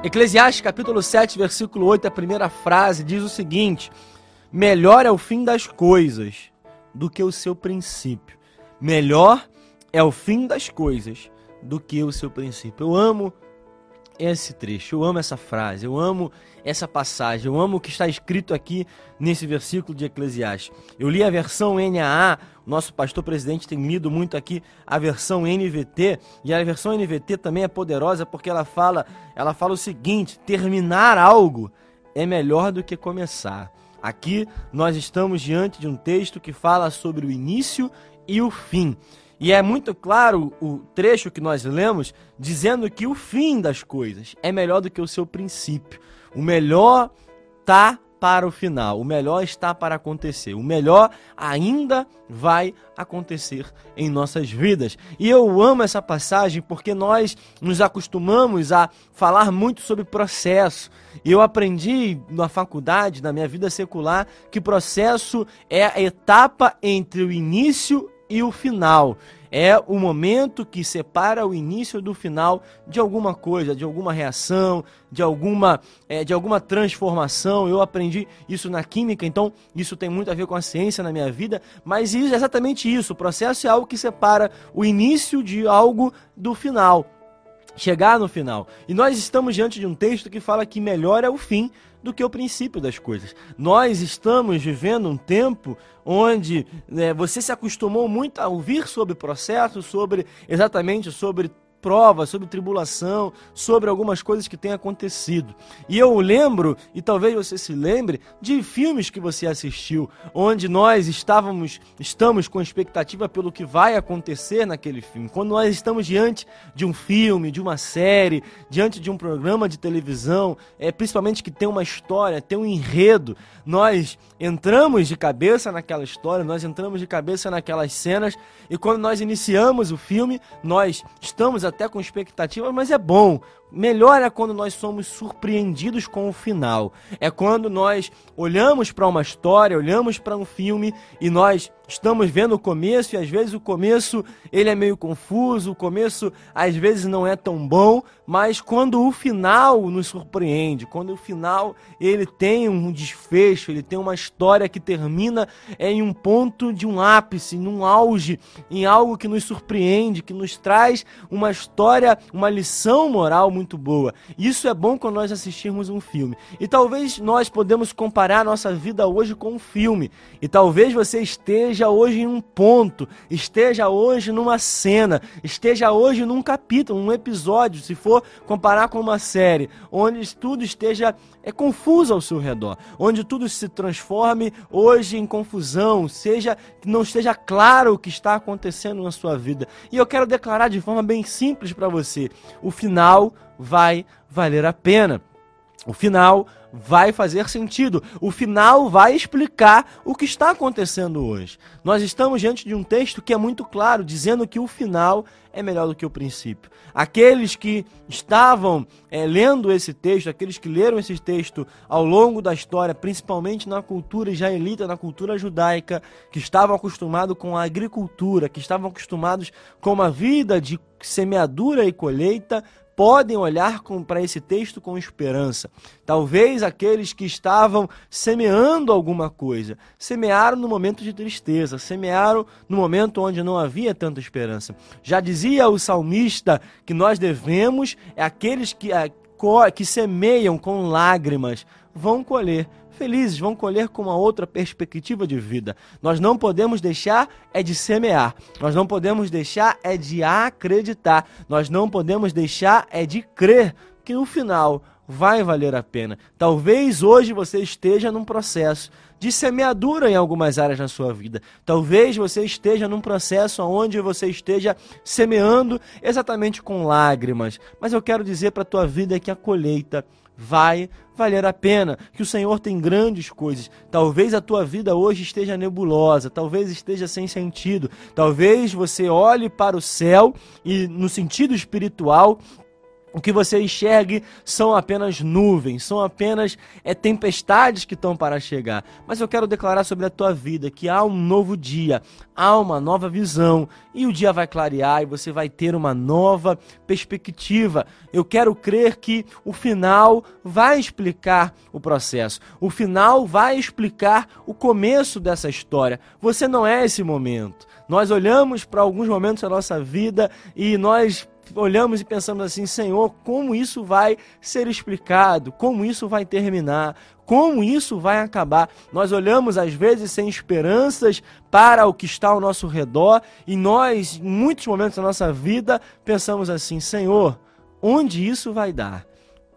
Eclesiastes capítulo 7, versículo 8, a primeira frase diz o seguinte: Melhor é o fim das coisas do que o seu princípio. Melhor é o fim das coisas do que o seu princípio. Eu amo esse trecho, eu amo essa frase, eu amo essa passagem, eu amo o que está escrito aqui nesse versículo de Eclesiastes. Eu li a versão NAA, o nosso pastor presidente tem lido muito aqui a versão NVT, e a versão NVT também é poderosa porque ela fala, ela fala o seguinte: terminar algo é melhor do que começar. Aqui nós estamos diante de um texto que fala sobre o início e o fim. E é muito claro o trecho que nós lemos dizendo que o fim das coisas é melhor do que o seu princípio. O melhor está para o final, o melhor está para acontecer, o melhor ainda vai acontecer em nossas vidas. E eu amo essa passagem porque nós nos acostumamos a falar muito sobre processo. E eu aprendi na faculdade, na minha vida secular, que processo é a etapa entre o início e o final. É o momento que separa o início do final de alguma coisa, de alguma reação, de alguma, é, de alguma transformação. Eu aprendi isso na química, então isso tem muito a ver com a ciência na minha vida, mas é exatamente isso. O processo é algo que separa o início de algo do final chegar no final. E nós estamos diante de um texto que fala que melhor é o fim do que o princípio das coisas. Nós estamos vivendo um tempo onde né, você se acostumou muito a ouvir sobre processo, sobre exatamente sobre prova, sobre tribulação, sobre algumas coisas que têm acontecido. E eu lembro, e talvez você se lembre, de filmes que você assistiu, onde nós estávamos, estamos com expectativa pelo que vai acontecer naquele filme. Quando nós estamos diante de um filme, de uma série, diante de um programa de televisão, é principalmente que tem uma história, tem um enredo, nós entramos de cabeça naquela história, nós entramos de cabeça naquelas cenas, e quando nós iniciamos o filme, nós estamos até com expectativa, mas é bom. Melhor é quando nós somos surpreendidos com o final. É quando nós olhamos para uma história, olhamos para um filme e nós estamos vendo o começo e às vezes o começo ele é meio confuso, o começo às vezes não é tão bom, mas quando o final nos surpreende, quando o final ele tem um desfecho, ele tem uma história que termina em um ponto de um ápice, num auge, em algo que nos surpreende, que nos traz uma história, uma lição moral muito boa. Isso é bom quando nós assistirmos um filme. E talvez nós podemos comparar nossa vida hoje com um filme. E talvez você esteja hoje em um ponto, esteja hoje numa cena, esteja hoje num capítulo, num episódio, se for comparar com uma série, onde tudo esteja é confuso ao seu redor, onde tudo se transforme hoje em confusão, seja que não esteja claro o que está acontecendo na sua vida. E eu quero declarar de forma bem simples para você: o final vai valer a pena. O final vai fazer sentido. O final vai explicar o que está acontecendo hoje. Nós estamos diante de um texto que é muito claro, dizendo que o final é melhor do que o princípio. Aqueles que estavam é, lendo esse texto, aqueles que leram esse texto ao longo da história, principalmente na cultura israelita, na cultura judaica, que estavam acostumados com a agricultura, que estavam acostumados com uma vida de semeadura e colheita, podem olhar para esse texto com esperança. Talvez aqueles que estavam semeando alguma coisa, semearam no momento de tristeza, semearam no momento onde não havia tanta esperança. Já dizia o salmista que nós devemos, é aqueles que, que semeiam com lágrimas, vão colher felizes, vão colher com uma outra perspectiva de vida. Nós não podemos deixar é de semear. Nós não podemos deixar é de acreditar. Nós não podemos deixar é de crer que no final vai valer a pena. Talvez hoje você esteja num processo de semeadura em algumas áreas da sua vida. Talvez você esteja num processo onde você esteja semeando exatamente com lágrimas. Mas eu quero dizer para a tua vida que a colheita vai valer a pena, que o Senhor tem grandes coisas. Talvez a tua vida hoje esteja nebulosa, talvez esteja sem sentido, talvez você olhe para o céu e, no sentido espiritual, o que você enxergue são apenas nuvens, são apenas é, tempestades que estão para chegar. Mas eu quero declarar sobre a tua vida que há um novo dia, há uma nova visão e o dia vai clarear e você vai ter uma nova perspectiva. Eu quero crer que o final vai explicar o processo, o final vai explicar o começo dessa história. Você não é esse momento. Nós olhamos para alguns momentos da nossa vida e nós olhamos e pensamos assim: Senhor, como isso vai ser explicado? Como isso vai terminar? Como isso vai acabar? Nós olhamos às vezes sem esperanças para o que está ao nosso redor e nós, em muitos momentos da nossa vida, pensamos assim: Senhor, onde isso vai dar?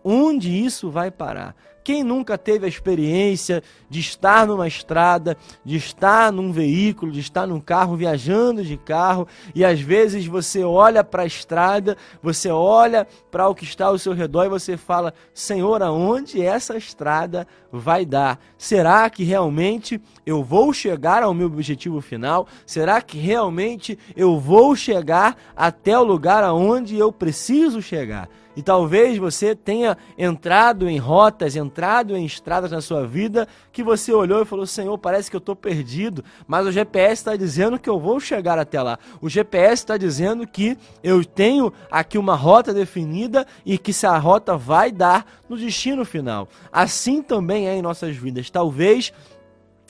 Onde isso vai parar? Quem nunca teve a experiência de estar numa estrada, de estar num veículo, de estar num carro, viajando de carro, e às vezes você olha para a estrada, você olha para o que está ao seu redor e você fala: Senhor, aonde essa estrada vai dar? Será que realmente eu vou chegar ao meu objetivo final? Será que realmente eu vou chegar até o lugar aonde eu preciso chegar? E talvez você tenha entrado em rotas, entrado em estradas na sua vida que você olhou e falou: Senhor, parece que eu estou perdido, mas o GPS está dizendo que eu vou chegar até lá. O GPS está dizendo que eu tenho aqui uma rota definida e que essa rota vai dar no destino final. Assim também é em nossas vidas. Talvez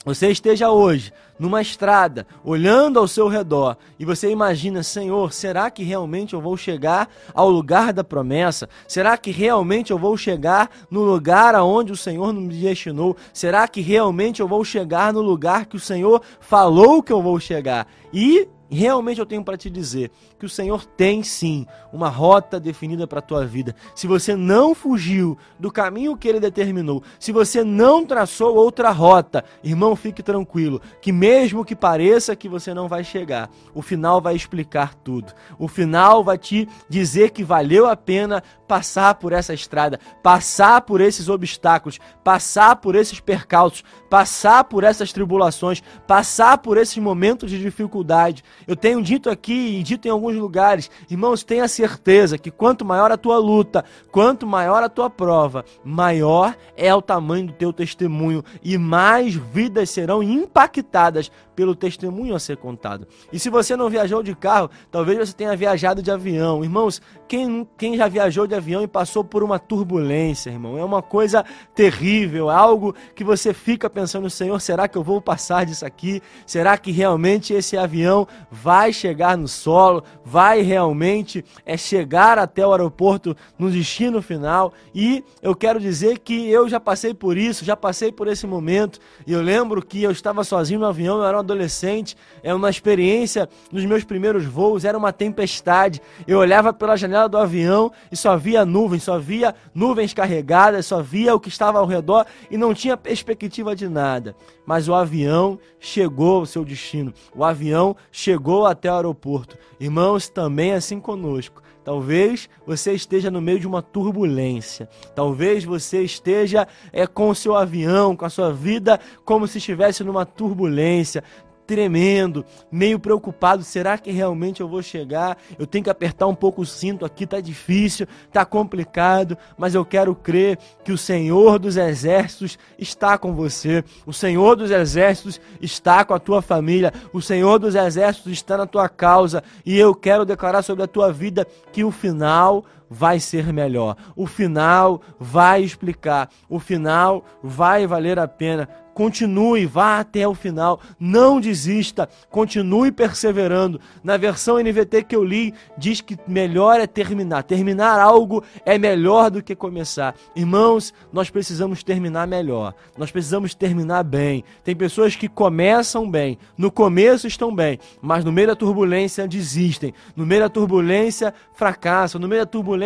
você esteja hoje numa estrada, olhando ao seu redor, e você imagina, Senhor, será que realmente eu vou chegar ao lugar da promessa? Será que realmente eu vou chegar no lugar aonde o Senhor me destinou? Será que realmente eu vou chegar no lugar que o Senhor falou que eu vou chegar? E realmente eu tenho para te dizer que o Senhor tem sim uma rota definida para a tua vida. Se você não fugiu do caminho que ele determinou, se você não traçou outra rota, irmão, fique tranquilo, que mesmo que pareça que você não vai chegar, o final vai explicar tudo. O final vai te dizer que valeu a pena passar por essa estrada, passar por esses obstáculos, passar por esses percalços, passar por essas tribulações, passar por esses momentos de dificuldade. Eu tenho dito aqui e dito em alguns lugares, irmãos, tenha certeza que quanto maior a tua luta, quanto maior a tua prova, maior é o tamanho do teu testemunho e mais vidas serão impactadas pelo testemunho a ser contado. E se você não viajou de carro, talvez você tenha viajado de avião. Irmãos, quem, quem já viajou de avião e passou por uma turbulência, irmão, é uma coisa terrível, é algo que você fica pensando, Senhor, será que eu vou passar disso aqui? Será que realmente esse avião vai chegar no solo? Vai realmente é chegar até o aeroporto no destino final? E eu quero dizer que eu já passei por isso, já passei por esse momento. E eu lembro que eu estava sozinho no avião, eu era um adolescente, é uma experiência nos meus primeiros voos, era uma tempestade. Eu olhava pela janela do avião e só via nuvens, só via nuvens carregadas, só via o que estava ao redor e não tinha perspectiva de nada. Mas o avião chegou ao seu destino, o avião chegou até o aeroporto. Irmãos, também assim conosco. Talvez você esteja no meio de uma turbulência. Talvez você esteja é, com o seu avião, com a sua vida, como se estivesse numa turbulência tremendo, meio preocupado, será que realmente eu vou chegar? Eu tenho que apertar um pouco o cinto aqui, tá difícil, tá complicado, mas eu quero crer que o Senhor dos exércitos está com você. O Senhor dos exércitos está com a tua família. O Senhor dos exércitos está na tua causa e eu quero declarar sobre a tua vida que o final vai ser melhor. O final vai explicar. O final vai valer a pena. Continue, vá até o final, não desista, continue perseverando. Na versão NVT que eu li, diz que melhor é terminar. Terminar algo é melhor do que começar. Irmãos, nós precisamos terminar melhor, nós precisamos terminar bem. Tem pessoas que começam bem, no começo estão bem, mas no meio da turbulência desistem, no meio da turbulência fracassam, no meio da turbulência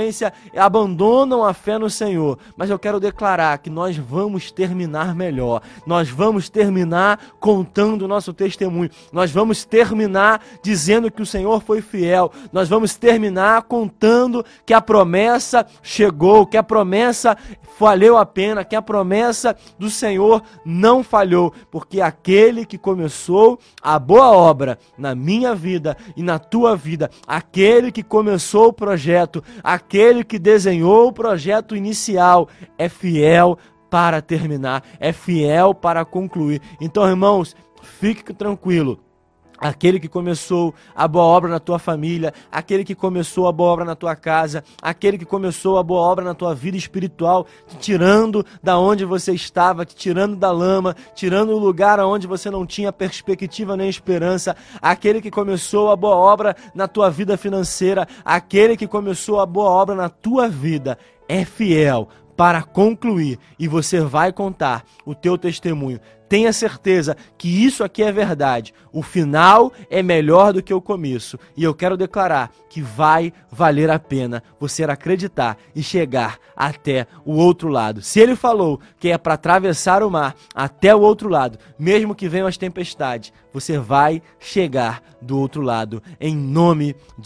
abandonam a fé no Senhor. Mas eu quero declarar que nós vamos terminar melhor. Nós nós vamos terminar contando o nosso testemunho. Nós vamos terminar dizendo que o Senhor foi fiel. Nós vamos terminar contando que a promessa chegou, que a promessa valeu a pena, que a promessa do Senhor não falhou, porque aquele que começou a boa obra na minha vida e na tua vida, aquele que começou o projeto, aquele aquele que desenhou o projeto inicial é fiel para terminar, é fiel para concluir. Então, irmãos, fique tranquilo. Aquele que começou a boa obra na tua família, aquele que começou a boa obra na tua casa, aquele que começou a boa obra na tua vida espiritual, te tirando da onde você estava, te tirando da lama, tirando o lugar onde você não tinha perspectiva nem esperança, aquele que começou a boa obra na tua vida financeira, aquele que começou a boa obra na tua vida, é fiel para concluir e você vai contar o teu testemunho. Tenha certeza que isso aqui é verdade. O final é melhor do que o começo. E eu quero declarar que vai valer a pena você acreditar e chegar até o outro lado. Se ele falou que é para atravessar o mar até o outro lado, mesmo que venham as tempestades, você vai chegar do outro lado em nome de